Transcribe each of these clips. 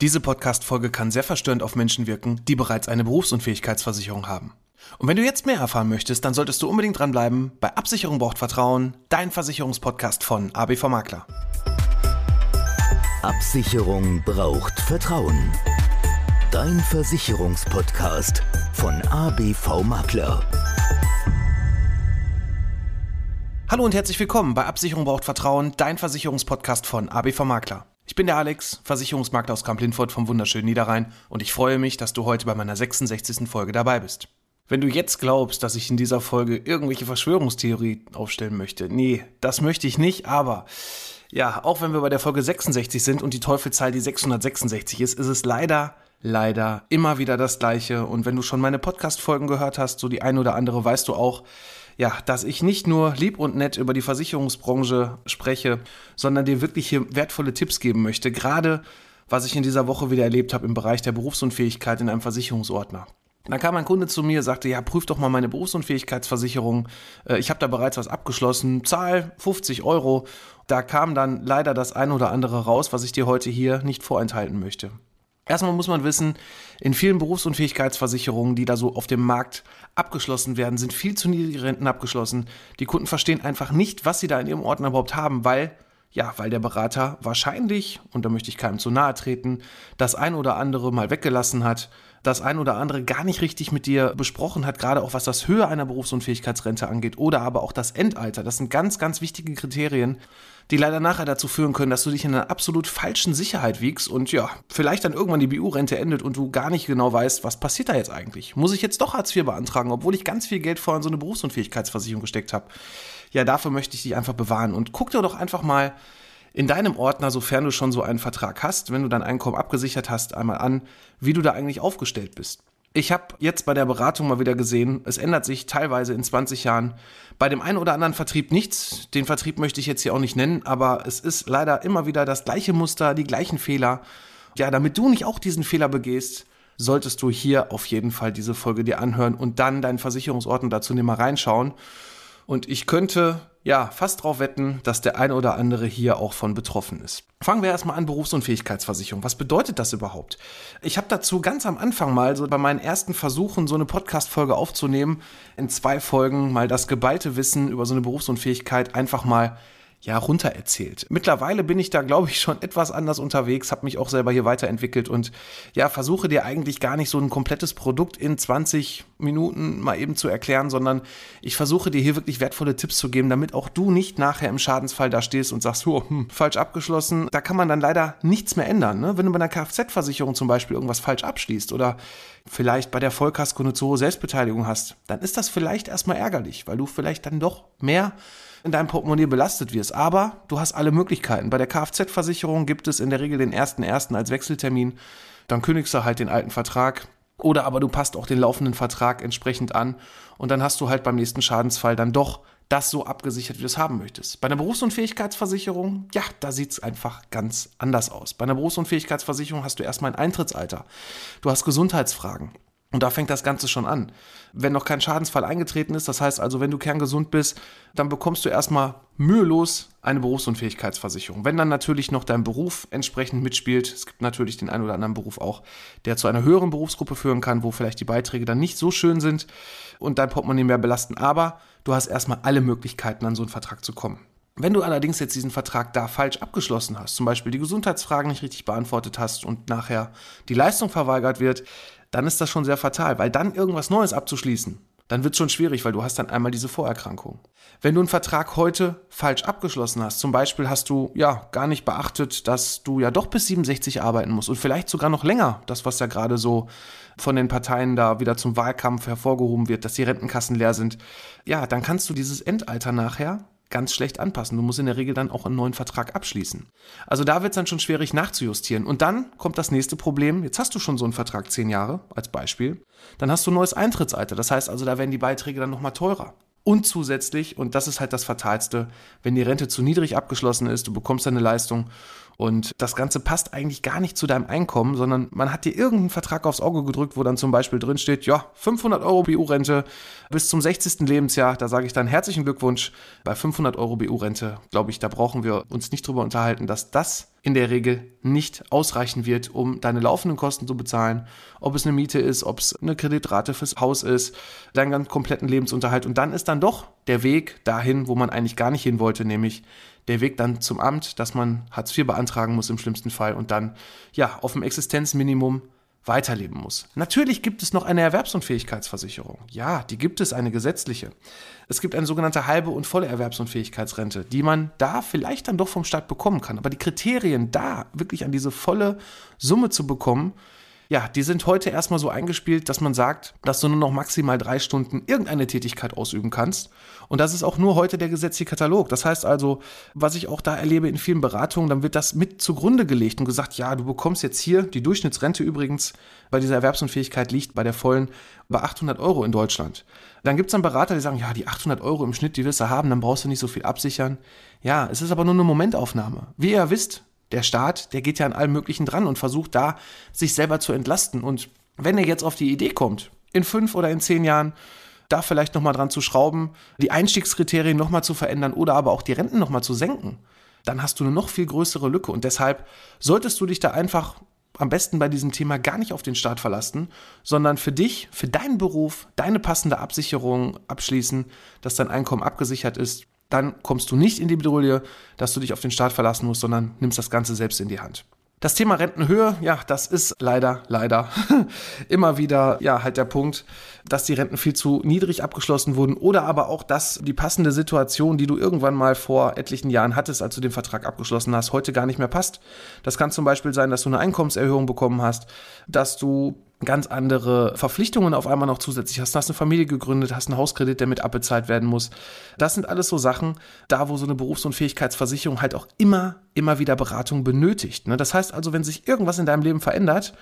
Diese Podcast-Folge kann sehr verstörend auf Menschen wirken, die bereits eine Berufsunfähigkeitsversicherung haben. Und wenn du jetzt mehr erfahren möchtest, dann solltest du unbedingt dranbleiben bei Absicherung braucht Vertrauen, dein Versicherungspodcast von ABV Makler. Absicherung braucht Vertrauen. Dein Versicherungspodcast von ABV Makler. Hallo und herzlich willkommen bei Absicherung braucht Vertrauen, dein Versicherungspodcast von ABV Makler. Ich bin der Alex, Versicherungsmakler aus Kamp-Lindfort vom wunderschönen Niederrhein und ich freue mich, dass du heute bei meiner 66. Folge dabei bist. Wenn du jetzt glaubst, dass ich in dieser Folge irgendwelche Verschwörungstheorie aufstellen möchte, nee, das möchte ich nicht, aber ja, auch wenn wir bei der Folge 66 sind und die Teufelzahl die 666 ist, ist es leider leider immer wieder das gleiche und wenn du schon meine Podcast Folgen gehört hast, so die eine oder andere weißt du auch, ja, dass ich nicht nur lieb und nett über die Versicherungsbranche spreche, sondern dir wirklich hier wertvolle Tipps geben möchte, gerade was ich in dieser Woche wieder erlebt habe im Bereich der Berufsunfähigkeit in einem Versicherungsordner. Dann kam ein Kunde zu mir, sagte, ja, prüf doch mal meine Berufsunfähigkeitsversicherung. Äh, ich habe da bereits was abgeschlossen, zahl 50 Euro. Da kam dann leider das ein oder andere raus, was ich dir heute hier nicht vorenthalten möchte. Erstmal muss man wissen, in vielen Berufsunfähigkeitsversicherungen, die da so auf dem Markt abgeschlossen werden, sind viel zu niedrige Renten abgeschlossen. Die Kunden verstehen einfach nicht, was sie da in ihrem Ordner überhaupt haben, weil ja, weil der Berater wahrscheinlich, und da möchte ich keinem zu nahe treten, das ein oder andere mal weggelassen hat, das ein oder andere gar nicht richtig mit dir besprochen hat, gerade auch was das Höhe einer Berufsunfähigkeitsrente angeht oder aber auch das Endalter. Das sind ganz, ganz wichtige Kriterien, die leider nachher dazu führen können, dass du dich in einer absolut falschen Sicherheit wiegst und ja, vielleicht dann irgendwann die BU-Rente endet und du gar nicht genau weißt, was passiert da jetzt eigentlich. Muss ich jetzt doch Hartz IV beantragen, obwohl ich ganz viel Geld vorher in so eine Berufsunfähigkeitsversicherung gesteckt habe? Ja, dafür möchte ich dich einfach bewahren und guck dir doch einfach mal in deinem Ordner, sofern du schon so einen Vertrag hast, wenn du dein Einkommen abgesichert hast, einmal an, wie du da eigentlich aufgestellt bist. Ich habe jetzt bei der Beratung mal wieder gesehen, es ändert sich teilweise in 20 Jahren bei dem einen oder anderen Vertrieb nichts. Den Vertrieb möchte ich jetzt hier auch nicht nennen, aber es ist leider immer wieder das gleiche Muster, die gleichen Fehler. Ja, damit du nicht auch diesen Fehler begehst, solltest du hier auf jeden Fall diese Folge dir anhören und dann deinen Versicherungsordner dazu mal reinschauen. Und ich könnte ja fast drauf wetten, dass der ein oder andere hier auch von betroffen ist. Fangen wir erstmal an, Berufsunfähigkeitsversicherung. Was bedeutet das überhaupt? Ich habe dazu ganz am Anfang mal, so bei meinen ersten Versuchen, so eine Podcast-Folge aufzunehmen, in zwei Folgen mal das geballte Wissen über so eine Berufsunfähigkeit einfach mal ja, runter erzählt. Mittlerweile bin ich da, glaube ich, schon etwas anders unterwegs, habe mich auch selber hier weiterentwickelt und ja, versuche dir eigentlich gar nicht so ein komplettes Produkt in 20 Minuten mal eben zu erklären, sondern ich versuche dir hier wirklich wertvolle Tipps zu geben, damit auch du nicht nachher im Schadensfall da stehst und sagst, oh, hm, falsch abgeschlossen. Da kann man dann leider nichts mehr ändern. Ne? Wenn du bei einer Kfz-Versicherung zum Beispiel irgendwas falsch abschließt oder vielleicht bei der Vollkasko eine zu hohe Selbstbeteiligung hast, dann ist das vielleicht erstmal ärgerlich, weil du vielleicht dann doch mehr in deinem Portemonnaie belastet wirst. Aber du hast alle Möglichkeiten. Bei der Kfz-Versicherung gibt es in der Regel den 1.1. als Wechseltermin. Dann kündigst du halt den alten Vertrag. Oder aber du passt auch den laufenden Vertrag entsprechend an. Und dann hast du halt beim nächsten Schadensfall dann doch das so abgesichert, wie du es haben möchtest. Bei einer Berufsunfähigkeitsversicherung, ja, da sieht es einfach ganz anders aus. Bei einer Berufsunfähigkeitsversicherung hast du erstmal ein Eintrittsalter. Du hast Gesundheitsfragen. Und da fängt das Ganze schon an. Wenn noch kein Schadensfall eingetreten ist, das heißt also, wenn du kerngesund bist, dann bekommst du erstmal mühelos eine Berufsunfähigkeitsversicherung. Wenn dann natürlich noch dein Beruf entsprechend mitspielt, es gibt natürlich den einen oder anderen Beruf auch, der zu einer höheren Berufsgruppe führen kann, wo vielleicht die Beiträge dann nicht so schön sind und dein Portemonnaie mehr belasten, aber du hast erstmal alle Möglichkeiten, an so einen Vertrag zu kommen. Wenn du allerdings jetzt diesen Vertrag da falsch abgeschlossen hast, zum Beispiel die Gesundheitsfragen nicht richtig beantwortet hast und nachher die Leistung verweigert wird, dann ist das schon sehr fatal, weil dann irgendwas Neues abzuschließen, dann wird es schon schwierig, weil du hast dann einmal diese Vorerkrankung. Wenn du einen Vertrag heute falsch abgeschlossen hast, zum Beispiel hast du ja gar nicht beachtet, dass du ja doch bis 67 arbeiten musst und vielleicht sogar noch länger, das was ja gerade so von den Parteien da wieder zum Wahlkampf hervorgehoben wird, dass die Rentenkassen leer sind, ja, dann kannst du dieses Endalter nachher ganz schlecht anpassen. Du musst in der Regel dann auch einen neuen Vertrag abschließen. Also da wird es dann schon schwierig nachzujustieren. Und dann kommt das nächste Problem. Jetzt hast du schon so einen Vertrag zehn Jahre als Beispiel. Dann hast du ein neues Eintrittsalter. Das heißt also, da werden die Beiträge dann nochmal teurer. Und zusätzlich, und das ist halt das Fatalste, wenn die Rente zu niedrig abgeschlossen ist, du bekommst deine Leistung Und das Ganze passt eigentlich gar nicht zu deinem Einkommen, sondern man hat dir irgendeinen Vertrag aufs Auge gedrückt, wo dann zum Beispiel drin steht, ja, 500 Euro BU-Rente bis zum 60. Lebensjahr. Da sage ich dann herzlichen Glückwunsch. Bei 500 Euro BU-Rente, glaube ich, da brauchen wir uns nicht drüber unterhalten, dass das in der Regel nicht ausreichen wird, um deine laufenden Kosten zu bezahlen. Ob es eine Miete ist, ob es eine Kreditrate fürs Haus ist, deinen ganz kompletten Lebensunterhalt. Und dann ist dann doch der Weg dahin, wo man eigentlich gar nicht hin wollte, nämlich der Weg dann zum Amt, dass man Hartz IV beantragen muss im schlimmsten Fall und dann ja auf dem Existenzminimum weiterleben muss. Natürlich gibt es noch eine Erwerbsunfähigkeitsversicherung. Ja, die gibt es, eine gesetzliche. Es gibt eine sogenannte halbe und volle Erwerbsunfähigkeitsrente, die man da vielleicht dann doch vom Staat bekommen kann. Aber die Kriterien da wirklich an diese volle Summe zu bekommen, ja, die sind heute erstmal so eingespielt, dass man sagt, dass du nur noch maximal drei Stunden irgendeine Tätigkeit ausüben kannst. Und das ist auch nur heute der gesetzliche Katalog. Das heißt also, was ich auch da erlebe in vielen Beratungen, dann wird das mit zugrunde gelegt und gesagt, ja, du bekommst jetzt hier, die Durchschnittsrente übrigens bei dieser Erwerbsunfähigkeit liegt bei der vollen bei 800 Euro in Deutschland. Dann gibt es dann Berater, die sagen, ja, die 800 Euro im Schnitt, die wirst du haben, dann brauchst du nicht so viel absichern. Ja, es ist aber nur eine Momentaufnahme. Wie ihr wisst, der Staat, der geht ja an allem Möglichen dran und versucht da, sich selber zu entlasten. Und wenn er jetzt auf die Idee kommt, in fünf oder in zehn Jahren da vielleicht nochmal dran zu schrauben, die Einstiegskriterien nochmal zu verändern oder aber auch die Renten nochmal zu senken, dann hast du eine noch viel größere Lücke. Und deshalb solltest du dich da einfach am besten bei diesem Thema gar nicht auf den Staat verlassen, sondern für dich, für deinen Beruf, deine passende Absicherung abschließen, dass dein Einkommen abgesichert ist dann kommst du nicht in die Bedrohung, dass du dich auf den Staat verlassen musst, sondern nimmst das Ganze selbst in die Hand. Das Thema Rentenhöhe, ja, das ist leider, leider immer wieder, ja, halt der Punkt, dass die Renten viel zu niedrig abgeschlossen wurden oder aber auch, dass die passende Situation, die du irgendwann mal vor etlichen Jahren hattest, als du den Vertrag abgeschlossen hast, heute gar nicht mehr passt. Das kann zum Beispiel sein, dass du eine Einkommenserhöhung bekommen hast, dass du ganz andere Verpflichtungen auf einmal noch zusätzlich hast. Du hast eine Familie gegründet, hast einen Hauskredit, der mit abbezahlt werden muss. Das sind alles so Sachen, da wo so eine Berufsunfähigkeitsversicherung halt auch immer, immer wieder Beratung benötigt. Ne? Das heißt also, wenn sich irgendwas in deinem Leben verändert,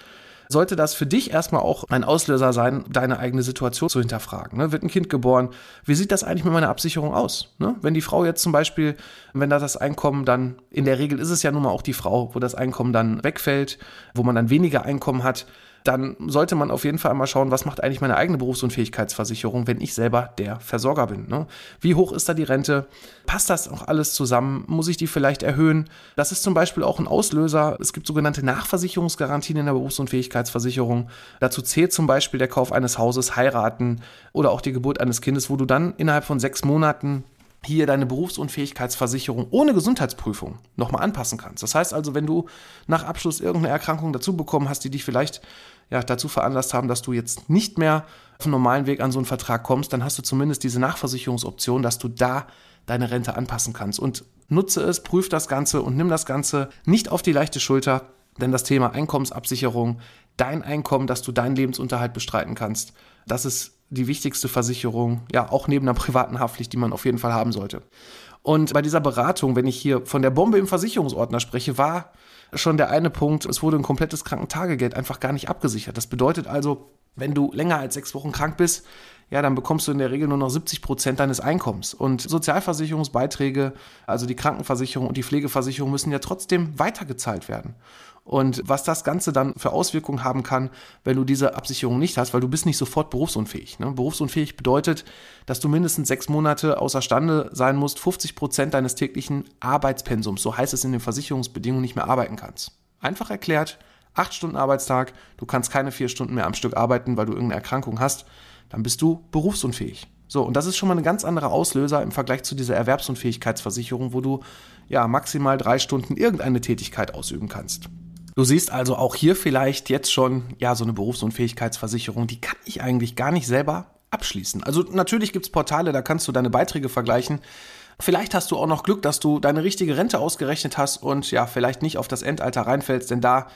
sollte das für dich erstmal auch ein Auslöser sein, deine eigene Situation zu hinterfragen. Ne? Wird ein Kind geboren? Wie sieht das eigentlich mit meiner Absicherung aus? Ne? Wenn die Frau jetzt zum Beispiel, wenn da das Einkommen dann, in der Regel ist es ja nun mal auch die Frau, wo das Einkommen dann wegfällt, wo man dann weniger Einkommen hat, dann sollte man auf jeden Fall einmal schauen, was macht eigentlich meine eigene Berufsunfähigkeitsversicherung, wenn ich selber der Versorger bin. Ne? Wie hoch ist da die Rente? Passt das auch alles zusammen? Muss ich die vielleicht erhöhen? Das ist zum Beispiel auch ein Auslöser. Es gibt sogenannte Nachversicherungsgarantien in der Berufsunfähigkeitsversicherung. Dazu zählt zum Beispiel der Kauf eines Hauses, heiraten oder auch die Geburt eines Kindes, wo du dann innerhalb von sechs Monaten hier deine Berufsunfähigkeitsversicherung ohne Gesundheitsprüfung nochmal anpassen kannst. Das heißt also, wenn du nach Abschluss irgendeine Erkrankung dazu bekommen hast, die dich vielleicht ja, dazu veranlasst haben, dass du jetzt nicht mehr auf dem normalen Weg an so einen Vertrag kommst, dann hast du zumindest diese Nachversicherungsoption, dass du da deine Rente anpassen kannst. Und nutze es, prüf das Ganze und nimm das Ganze nicht auf die leichte Schulter, denn das Thema Einkommensabsicherung, dein Einkommen, dass du deinen Lebensunterhalt bestreiten kannst, das ist die wichtigste Versicherung, ja, auch neben einer privaten Haftpflicht, die man auf jeden Fall haben sollte. Und bei dieser Beratung, wenn ich hier von der Bombe im Versicherungsordner spreche, war schon der eine Punkt, es wurde ein komplettes Krankentagegeld einfach gar nicht abgesichert. Das bedeutet also, wenn du länger als sechs Wochen krank bist, ja, dann bekommst du in der Regel nur noch 70 Prozent deines Einkommens. Und Sozialversicherungsbeiträge, also die Krankenversicherung und die Pflegeversicherung müssen ja trotzdem weitergezahlt werden und was das Ganze dann für Auswirkungen haben kann, wenn du diese Absicherung nicht hast, weil du bist nicht sofort berufsunfähig. Ne? Berufsunfähig bedeutet, dass du mindestens sechs Monate außerstande sein musst, 50 Prozent deines täglichen Arbeitspensums, so heißt es in den Versicherungsbedingungen, nicht mehr arbeiten kannst. Einfach erklärt, acht Stunden Arbeitstag, du kannst keine vier Stunden mehr am Stück arbeiten, weil du irgendeine Erkrankung hast, dann bist du berufsunfähig. So, und das ist schon mal ein ganz anderer Auslöser im Vergleich zu dieser Erwerbsunfähigkeitsversicherung, wo du ja maximal drei Stunden irgendeine Tätigkeit ausüben kannst. Du siehst also auch hier vielleicht jetzt schon, ja, so eine Berufsunfähigkeitsversicherung, die kann ich eigentlich gar nicht selber abschließen. Also natürlich gibt es Portale, da kannst du deine Beiträge vergleichen. Vielleicht hast du auch noch Glück, dass du deine richtige Rente ausgerechnet hast und ja, vielleicht nicht auf das Endalter reinfällst, denn da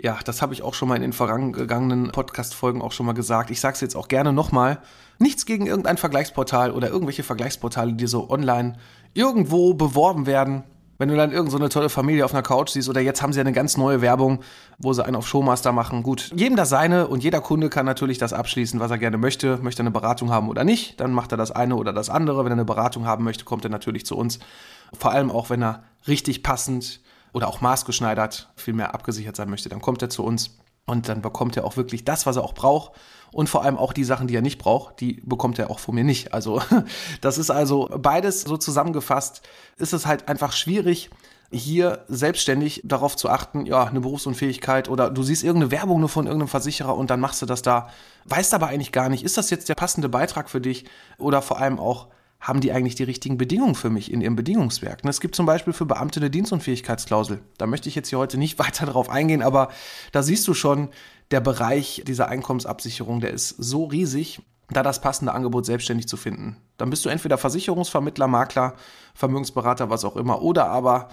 ja, das habe ich auch schon mal in den vorangegangenen Podcast-Folgen auch schon mal gesagt. Ich sage es jetzt auch gerne nochmal. Nichts gegen irgendein Vergleichsportal oder irgendwelche Vergleichsportale, die so online irgendwo beworben werden. Wenn du dann irgendeine so tolle Familie auf einer Couch siehst oder jetzt haben sie eine ganz neue Werbung, wo sie einen auf Showmaster machen. Gut, jedem das seine und jeder Kunde kann natürlich das abschließen, was er gerne möchte. Möchte er eine Beratung haben oder nicht, dann macht er das eine oder das andere. Wenn er eine Beratung haben möchte, kommt er natürlich zu uns. Vor allem auch, wenn er richtig passend oder auch maßgeschneidert viel mehr abgesichert sein möchte, dann kommt er zu uns und dann bekommt er auch wirklich das, was er auch braucht. Und vor allem auch die Sachen, die er nicht braucht, die bekommt er auch von mir nicht. Also das ist also beides so zusammengefasst, ist es halt einfach schwierig, hier selbstständig darauf zu achten, ja, eine Berufsunfähigkeit oder du siehst irgendeine Werbung nur von irgendeinem Versicherer und dann machst du das da, weißt aber eigentlich gar nicht, ist das jetzt der passende Beitrag für dich oder vor allem auch, haben die eigentlich die richtigen Bedingungen für mich in ihrem Bedingungswerk? Es gibt zum Beispiel für Beamte eine Dienstunfähigkeitsklausel. Da möchte ich jetzt hier heute nicht weiter darauf eingehen, aber da siehst du schon, der Bereich dieser Einkommensabsicherung, der ist so riesig, da das passende Angebot selbstständig zu finden. Dann bist du entweder Versicherungsvermittler, Makler, Vermögensberater, was auch immer, oder aber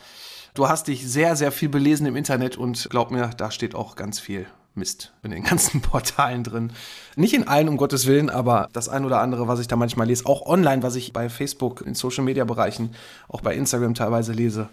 du hast dich sehr, sehr viel belesen im Internet und glaub mir, da steht auch ganz viel Mist in den ganzen Portalen drin. Nicht in allen, um Gottes Willen, aber das ein oder andere, was ich da manchmal lese, auch online, was ich bei Facebook, in Social Media Bereichen, auch bei Instagram teilweise lese.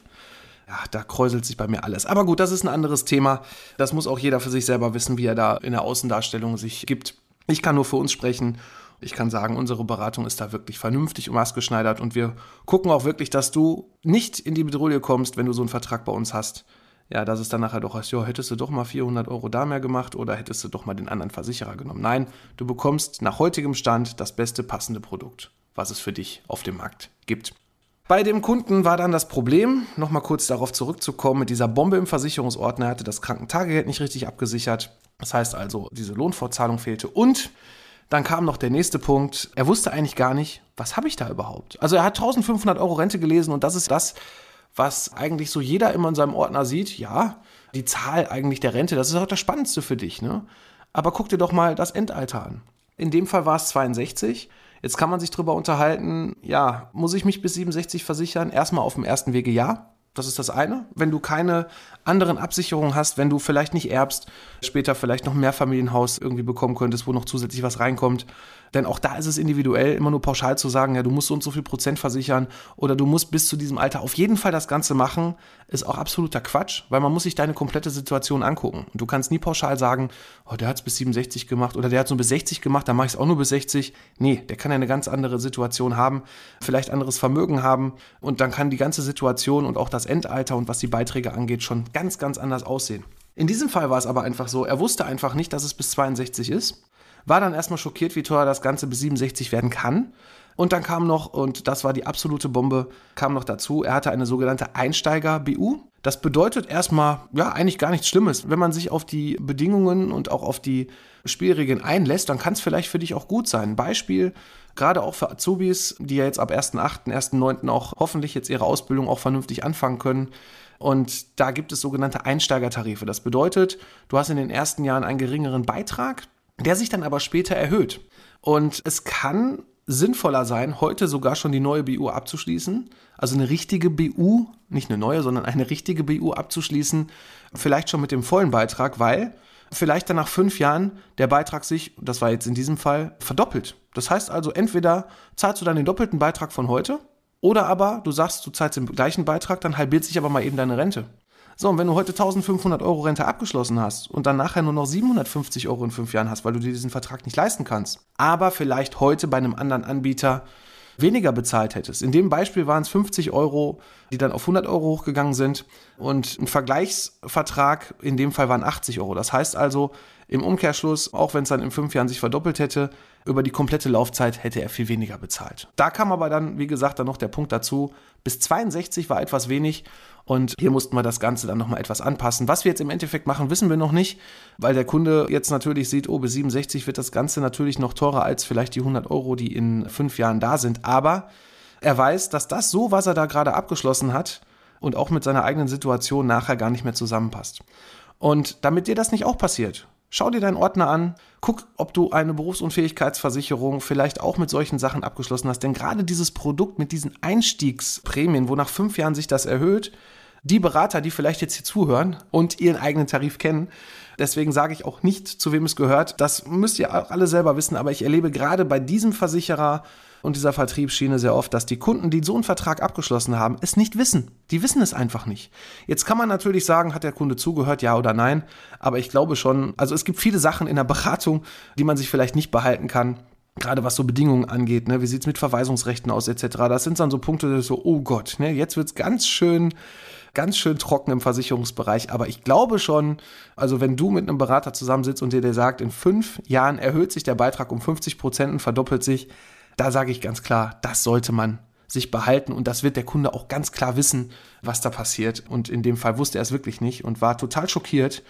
Ja, da kräuselt sich bei mir alles. Aber gut, das ist ein anderes Thema. Das muss auch jeder für sich selber wissen, wie er da in der Außendarstellung sich gibt. Ich kann nur für uns sprechen. Ich kann sagen, unsere Beratung ist da wirklich vernünftig und maßgeschneidert und wir gucken auch wirklich, dass du nicht in die Bedrohung kommst, wenn du so einen Vertrag bei uns hast ja, dass es dann nachher doch heißt, ja, hättest du doch mal 400 Euro da mehr gemacht oder hättest du doch mal den anderen Versicherer genommen. Nein, du bekommst nach heutigem Stand das beste passende Produkt, was es für dich auf dem Markt gibt. Bei dem Kunden war dann das Problem, nochmal kurz darauf zurückzukommen, mit dieser Bombe im Versicherungsordner, er hatte das Krankentagegeld nicht richtig abgesichert. Das heißt also, diese Lohnfortzahlung fehlte und dann kam noch der nächste Punkt. Er wusste eigentlich gar nicht, was habe ich da überhaupt? Also er hat 1500 Euro Rente gelesen und das ist das, was eigentlich so jeder immer in seinem Ordner sieht, ja, die Zahl eigentlich der Rente, das ist auch das Spannendste für dich, ne? Aber guck dir doch mal das Endalter an. In dem Fall war es 62. Jetzt kann man sich darüber unterhalten, ja, muss ich mich bis 67 versichern? Erstmal auf dem ersten Wege ja. Das ist das eine. Wenn du keine anderen Absicherungen hast, wenn du vielleicht nicht erbst, später vielleicht noch ein Mehrfamilienhaus irgendwie bekommen könntest, wo noch zusätzlich was reinkommt, denn auch da ist es individuell, immer nur pauschal zu sagen, ja, du musst so und so viel Prozent versichern oder du musst bis zu diesem Alter auf jeden Fall das Ganze machen, ist auch absoluter Quatsch, weil man muss sich deine komplette Situation angucken. Und du kannst nie pauschal sagen, oh, der hat es bis 67 gemacht oder der hat es nur bis 60 gemacht, dann mache ich es auch nur bis 60. Nee, der kann ja eine ganz andere Situation haben, vielleicht anderes Vermögen haben und dann kann die ganze Situation und auch das Endalter und was die Beiträge angeht schon ganz, ganz anders aussehen. In diesem Fall war es aber einfach so, er wusste einfach nicht, dass es bis 62 ist war dann erstmal schockiert, wie teuer das Ganze bis 67 werden kann. Und dann kam noch, und das war die absolute Bombe, kam noch dazu, er hatte eine sogenannte Einsteiger-BU. Das bedeutet erstmal, ja, eigentlich gar nichts Schlimmes. Wenn man sich auf die Bedingungen und auch auf die Spielregeln einlässt, dann kann es vielleicht für dich auch gut sein. Beispiel, gerade auch für Azubis, die ja jetzt ab 1.8., 1.9. auch hoffentlich jetzt ihre Ausbildung auch vernünftig anfangen können. Und da gibt es sogenannte Einsteigertarife. Das bedeutet, du hast in den ersten Jahren einen geringeren Beitrag, der sich dann aber später erhöht. Und es kann sinnvoller sein, heute sogar schon die neue BU abzuschließen, also eine richtige BU, nicht eine neue, sondern eine richtige BU abzuschließen, vielleicht schon mit dem vollen Beitrag, weil vielleicht dann nach fünf Jahren der Beitrag sich, das war jetzt in diesem Fall, verdoppelt. Das heißt also, entweder zahlst du dann den doppelten Beitrag von heute, oder aber du sagst, du zahlst den gleichen Beitrag, dann halbiert sich aber mal eben deine Rente. So, und wenn du heute 1500 Euro Rente abgeschlossen hast und dann nachher nur noch 750 Euro in fünf Jahren hast, weil du dir diesen Vertrag nicht leisten kannst, aber vielleicht heute bei einem anderen Anbieter weniger bezahlt hättest. In dem Beispiel waren es 50 Euro, die dann auf 100 Euro hochgegangen sind und ein Vergleichsvertrag in dem Fall waren 80 Euro. Das heißt also im Umkehrschluss, auch wenn es dann in fünf Jahren sich verdoppelt hätte, über die komplette Laufzeit hätte er viel weniger bezahlt. Da kam aber dann, wie gesagt, dann noch der Punkt dazu, bis 62 war etwas wenig und hier mussten wir das Ganze dann nochmal etwas anpassen. Was wir jetzt im Endeffekt machen, wissen wir noch nicht, weil der Kunde jetzt natürlich sieht, oh, bis 67 wird das Ganze natürlich noch teurer als vielleicht die 100 Euro, die in fünf Jahren da sind. Aber er weiß, dass das so, was er da gerade abgeschlossen hat und auch mit seiner eigenen Situation nachher gar nicht mehr zusammenpasst. Und damit dir das nicht auch passiert, Schau dir deinen Ordner an, guck, ob du eine Berufsunfähigkeitsversicherung vielleicht auch mit solchen Sachen abgeschlossen hast. Denn gerade dieses Produkt mit diesen Einstiegsprämien, wo nach fünf Jahren sich das erhöht, die Berater, die vielleicht jetzt hier zuhören und ihren eigenen Tarif kennen. Deswegen sage ich auch nicht, zu wem es gehört. Das müsst ihr auch alle selber wissen. Aber ich erlebe gerade bei diesem Versicherer und dieser Vertriebsschiene sehr oft, dass die Kunden, die so einen Vertrag abgeschlossen haben, es nicht wissen. Die wissen es einfach nicht. Jetzt kann man natürlich sagen, hat der Kunde zugehört, ja oder nein. Aber ich glaube schon, also es gibt viele Sachen in der Beratung, die man sich vielleicht nicht behalten kann gerade was so Bedingungen angeht, ne, wie sieht's mit Verweisungsrechten aus etc. Das sind dann so Punkte, so, oh Gott, ne, jetzt wird's ganz schön ganz schön trocken im Versicherungsbereich. Aber ich glaube schon, also wenn du mit einem Berater zusammensitzt und dir der sagt, in fünf Jahren erhöht sich der Beitrag um 50 Prozent und verdoppelt sich, da sage ich ganz klar, das sollte man sich behalten und das wird der Kunde auch ganz klar wissen, was da passiert. Und in dem Fall wusste er es wirklich nicht und war total schockiert.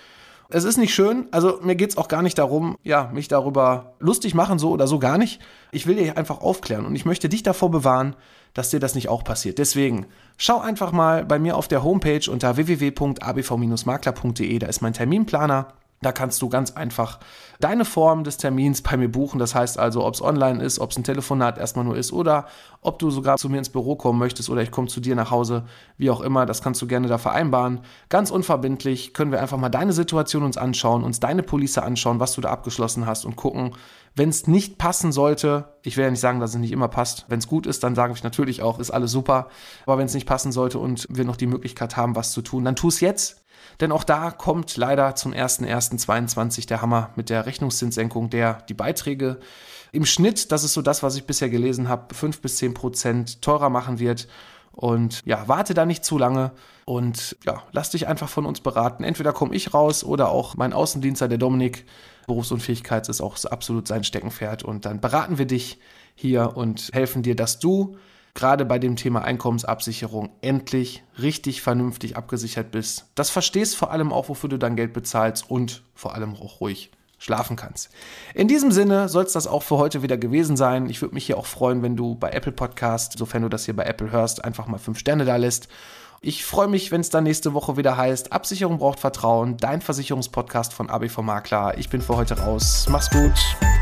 Es ist nicht schön, also mir geht es auch gar nicht darum, ja, mich darüber lustig machen, so oder so gar nicht. Ich will dir einfach aufklären und ich möchte dich davor bewahren, dass dir das nicht auch passiert. Deswegen schau einfach mal bei mir auf der Homepage unter www.abv-makler.de, da ist mein Terminplaner. Da kannst du ganz einfach deine Form des Termins bei mir buchen. Das heißt also, ob es online ist, ob es ein Telefonat erstmal nur ist oder ob du sogar zu mir ins Büro kommen möchtest oder ich komme zu dir nach Hause, wie auch immer. Das kannst du gerne da vereinbaren. Ganz unverbindlich können wir einfach mal deine Situation uns anschauen, uns deine Police anschauen, was du da abgeschlossen hast und gucken, wenn es nicht passen sollte, ich will ja nicht sagen, dass es nicht immer passt. Wenn es gut ist, dann sage ich natürlich auch, ist alles super. Aber wenn es nicht passen sollte und wir noch die Möglichkeit haben, was zu tun, dann tu es jetzt. Denn auch da kommt leider zum 01.01.22 der Hammer mit der Rechnungszinssenkung, der die Beiträge im Schnitt, das ist so das, was ich bisher gelesen habe, 5 bis 10 Prozent teurer machen wird. Und ja, warte da nicht zu lange und ja, lass dich einfach von uns beraten. Entweder komme ich raus oder auch mein Außendienster, der Dominik, Berufsunfähigkeit ist auch absolut sein Steckenpferd. Und dann beraten wir dich hier und helfen dir, dass du gerade bei dem Thema Einkommensabsicherung endlich richtig vernünftig abgesichert bist. Das verstehst vor allem auch, wofür du dein Geld bezahlst und vor allem auch ruhig schlafen kannst. In diesem Sinne soll es das auch für heute wieder gewesen sein. Ich würde mich hier auch freuen, wenn du bei Apple Podcast, sofern du das hier bei Apple hörst, einfach mal fünf Sterne da lässt. Ich freue mich, wenn es dann nächste Woche wieder heißt, Absicherung braucht Vertrauen, dein Versicherungspodcast von ABV Makler. Ich bin für heute raus. Mach's gut.